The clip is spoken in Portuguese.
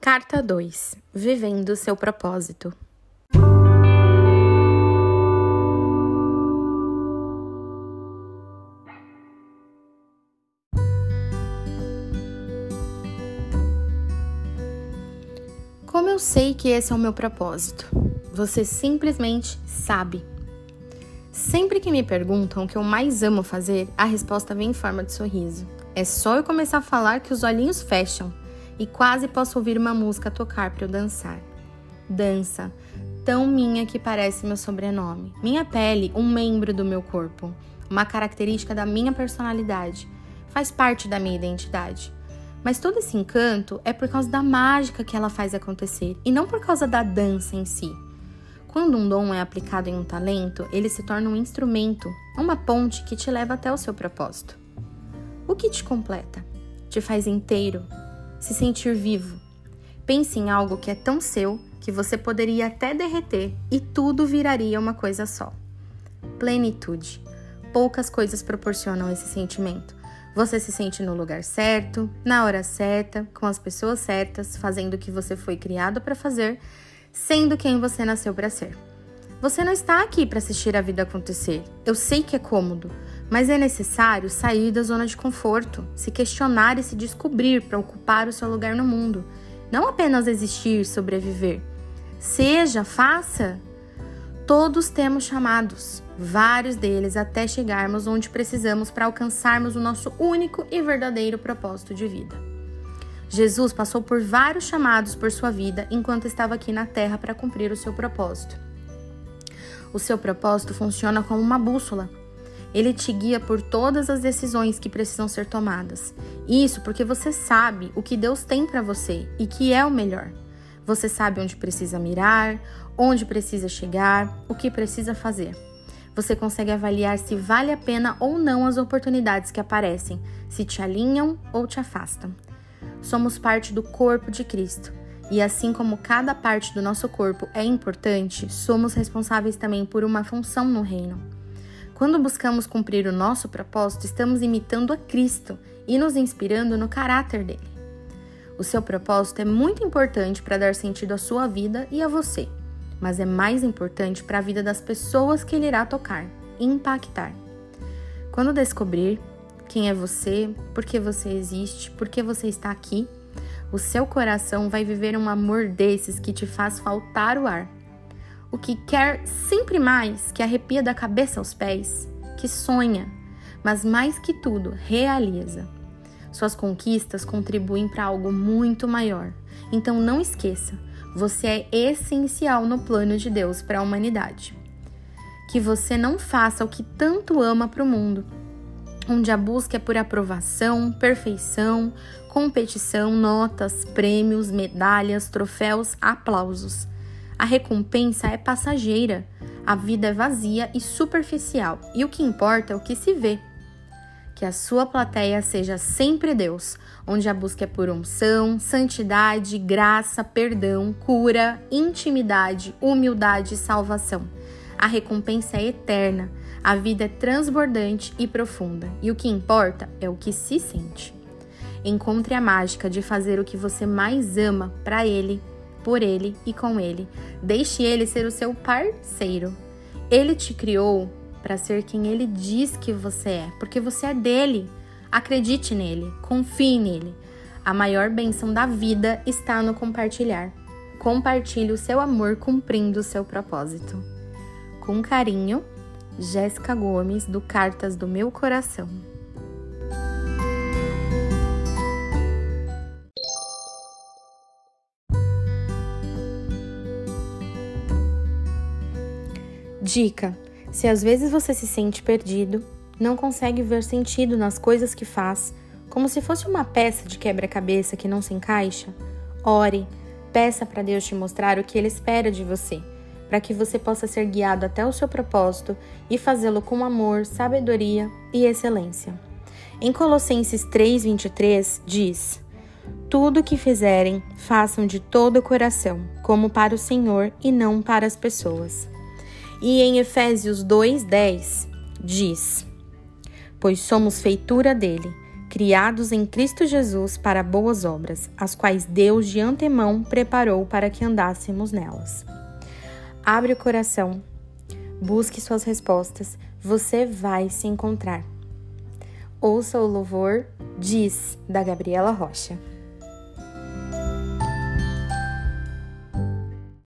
Carta 2 Vivendo seu propósito. Como eu sei que esse é o meu propósito? Você simplesmente sabe. Sempre que me perguntam o que eu mais amo fazer, a resposta vem em forma de sorriso. É só eu começar a falar que os olhinhos fecham e quase posso ouvir uma música tocar para eu dançar. Dança, tão minha que parece meu sobrenome. Minha pele, um membro do meu corpo, uma característica da minha personalidade, faz parte da minha identidade. Mas todo esse encanto é por causa da mágica que ela faz acontecer e não por causa da dança em si. Quando um dom é aplicado em um talento, ele se torna um instrumento, uma ponte que te leva até o seu propósito. O que te completa? Te faz inteiro, se sentir vivo. Pense em algo que é tão seu que você poderia até derreter e tudo viraria uma coisa só. Plenitude. Poucas coisas proporcionam esse sentimento. Você se sente no lugar certo, na hora certa, com as pessoas certas, fazendo o que você foi criado para fazer, sendo quem você nasceu para ser. Você não está aqui para assistir a vida acontecer. Eu sei que é cômodo, mas é necessário sair da zona de conforto, se questionar e se descobrir para ocupar o seu lugar no mundo. Não apenas existir, sobreviver. Seja, faça. Todos temos chamados, vários deles até chegarmos onde precisamos para alcançarmos o nosso único e verdadeiro propósito de vida. Jesus passou por vários chamados por sua vida enquanto estava aqui na Terra para cumprir o seu propósito. O seu propósito funciona como uma bússola ele te guia por todas as decisões que precisam ser tomadas. Isso porque você sabe o que Deus tem para você e que é o melhor. Você sabe onde precisa mirar, onde precisa chegar, o que precisa fazer. Você consegue avaliar se vale a pena ou não as oportunidades que aparecem, se te alinham ou te afastam. Somos parte do corpo de Cristo. E assim como cada parte do nosso corpo é importante, somos responsáveis também por uma função no reino. Quando buscamos cumprir o nosso propósito, estamos imitando a Cristo e nos inspirando no caráter dele. O seu propósito é muito importante para dar sentido à sua vida e a você, mas é mais importante para a vida das pessoas que ele irá tocar e impactar. Quando descobrir quem é você, por que você existe, por que você está aqui, o seu coração vai viver um amor desses que te faz faltar o ar o que quer sempre mais, que arrepia da cabeça aos pés, que sonha, mas mais que tudo, realiza. Suas conquistas contribuem para algo muito maior. Então não esqueça, você é essencial no plano de Deus para a humanidade. Que você não faça o que tanto ama para o mundo, onde a busca é por aprovação, perfeição, competição, notas, prêmios, medalhas, troféus, aplausos. A recompensa é passageira, a vida é vazia e superficial, e o que importa é o que se vê. Que a sua plateia seja sempre Deus, onde a busca é por unção, santidade, graça, perdão, cura, intimidade, humildade e salvação. A recompensa é eterna, a vida é transbordante e profunda, e o que importa é o que se sente. Encontre a mágica de fazer o que você mais ama para Ele por ele e com ele. Deixe ele ser o seu parceiro. Ele te criou para ser quem ele diz que você é, porque você é dele. Acredite nele, confie nele. A maior bênção da vida está no compartilhar. Compartilhe o seu amor cumprindo o seu propósito. Com carinho, Jéssica Gomes, do Cartas do Meu Coração. Dica: se às vezes você se sente perdido, não consegue ver sentido nas coisas que faz, como se fosse uma peça de quebra-cabeça que não se encaixa, ore, peça para Deus te mostrar o que Ele espera de você, para que você possa ser guiado até o seu propósito e fazê-lo com amor, sabedoria e excelência. Em Colossenses 3:23 diz: Tudo o que fizerem, façam de todo o coração, como para o Senhor e não para as pessoas. E em Efésios 2:10 diz: Pois somos feitura dele, criados em Cristo Jesus para boas obras, as quais Deus de antemão preparou para que andássemos nelas. Abre o coração, busque suas respostas, você vai se encontrar. Ouça o louvor Diz, da Gabriela Rocha.